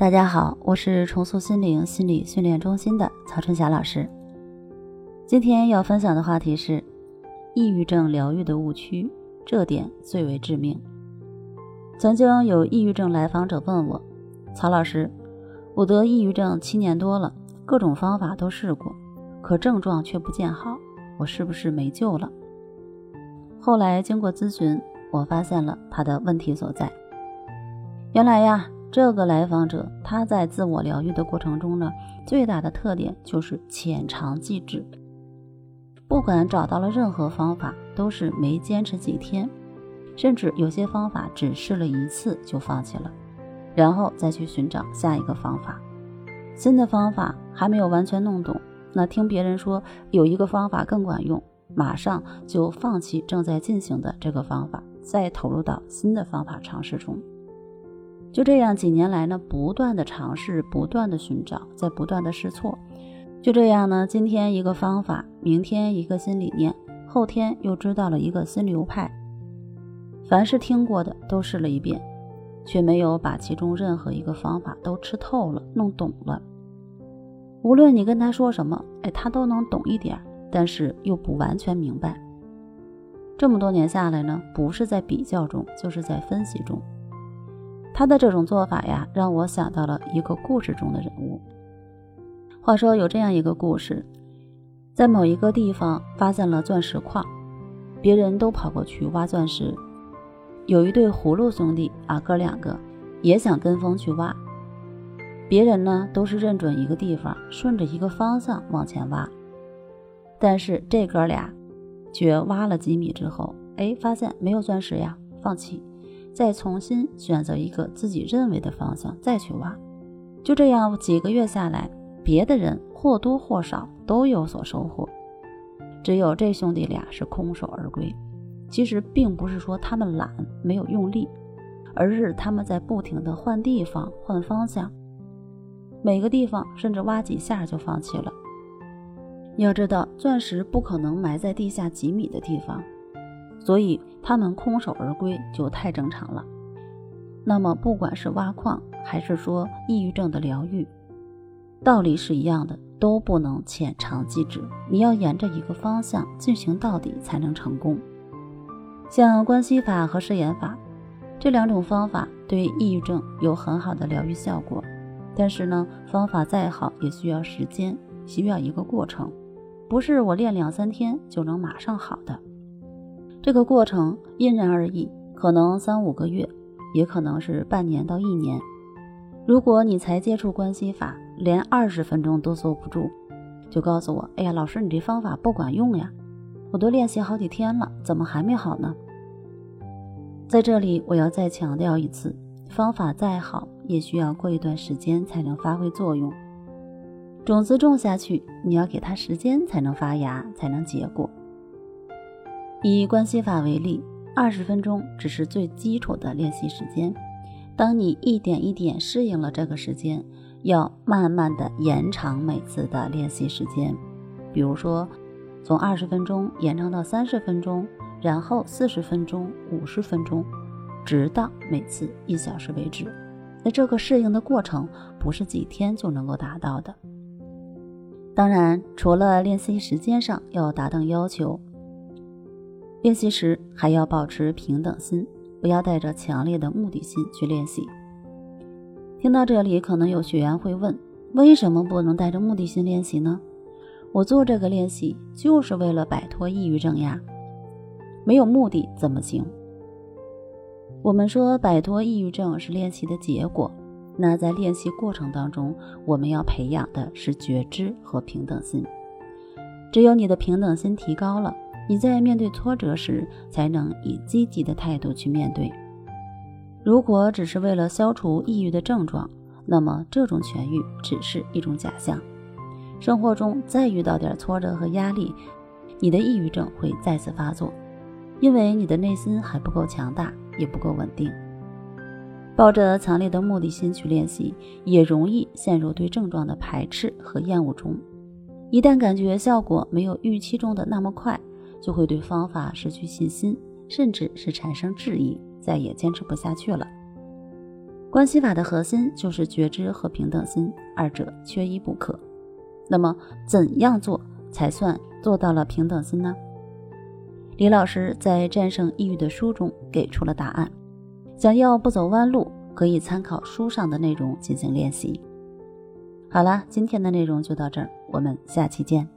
大家好，我是重塑心灵心理训练中心的曹春霞老师。今天要分享的话题是抑郁症疗愈的误区，这点最为致命。曾经有抑郁症来访者问我：“曹老师，我得抑郁症七年多了，各种方法都试过，可症状却不见好，我是不是没救了？”后来经过咨询，我发现了他的问题所在。原来呀。这个来访者他在自我疗愈的过程中呢，最大的特点就是浅尝即止。不管找到了任何方法，都是没坚持几天，甚至有些方法只试了一次就放弃了，然后再去寻找下一个方法。新的方法还没有完全弄懂，那听别人说有一个方法更管用，马上就放弃正在进行的这个方法，再投入到新的方法尝试中。就这样，几年来呢，不断的尝试，不断的寻找，在不断的试错。就这样呢，今天一个方法，明天一个新理念，后天又知道了一个新流派。凡是听过的都试了一遍，却没有把其中任何一个方法都吃透了、弄懂了。无论你跟他说什么，哎，他都能懂一点，但是又不完全明白。这么多年下来呢，不是在比较中，就是在分析中。他的这种做法呀，让我想到了一个故事中的人物。话说有这样一个故事，在某一个地方发现了钻石矿，别人都跑过去挖钻石，有一对葫芦兄弟啊，哥两个也想跟风去挖。别人呢都是认准一个地方，顺着一个方向往前挖，但是这哥俩却挖了几米之后，哎，发现没有钻石呀，放弃。再重新选择一个自己认为的方向再去挖，就这样几个月下来，别的人或多或少都有所收获，只有这兄弟俩是空手而归。其实并不是说他们懒没有用力，而是他们在不停的换地方换方向，每个地方甚至挖几下就放弃了。要知道，钻石不可能埋在地下几米的地方。所以他们空手而归就太正常了。那么，不管是挖矿还是说抑郁症的疗愈，道理是一样的，都不能浅尝即止。你要沿着一个方向进行到底，才能成功。像关系法和誓言法这两种方法，对抑郁症有很好的疗愈效果。但是呢，方法再好，也需要时间，需要一个过程，不是我练两三天就能马上好的。这个过程因人而异，可能三五个月，也可能是半年到一年。如果你才接触关系法，连二十分钟都坐不住，就告诉我：“哎呀，老师，你这方法不管用呀！我都练习好几天了，怎么还没好呢？”在这里，我要再强调一次：方法再好，也需要过一段时间才能发挥作用。种子种下去，你要给它时间才能发芽，才能结果。以关系法为例，二十分钟只是最基础的练习时间。当你一点一点适应了这个时间，要慢慢的延长每次的练习时间。比如说，从二十分钟延长到三十分钟，然后四十分钟、五十分钟，直到每次一小时为止。那这个适应的过程不是几天就能够达到的。当然，除了练习时间上要达到要求。练习时还要保持平等心，不要带着强烈的目的心去练习。听到这里，可能有学员会问：为什么不能带着目的心练习呢？我做这个练习就是为了摆脱抑郁症呀，没有目的怎么行？我们说摆脱抑郁症是练习的结果，那在练习过程当中，我们要培养的是觉知和平等心。只有你的平等心提高了。你在面对挫折时，才能以积极的态度去面对。如果只是为了消除抑郁的症状，那么这种痊愈只是一种假象。生活中再遇到点挫折和压力，你的抑郁症会再次发作，因为你的内心还不够强大，也不够稳定。抱着强烈的目的心去练习，也容易陷入对症状的排斥和厌恶中。一旦感觉效果没有预期中的那么快，就会对方法失去信心，甚至是产生质疑，再也坚持不下去了。关系法的核心就是觉知和平等心，二者缺一不可。那么，怎样做才算做到了平等心呢？李老师在《战胜抑郁》的书中给出了答案。想要不走弯路，可以参考书上的内容进行练习。好了，今天的内容就到这儿，我们下期见。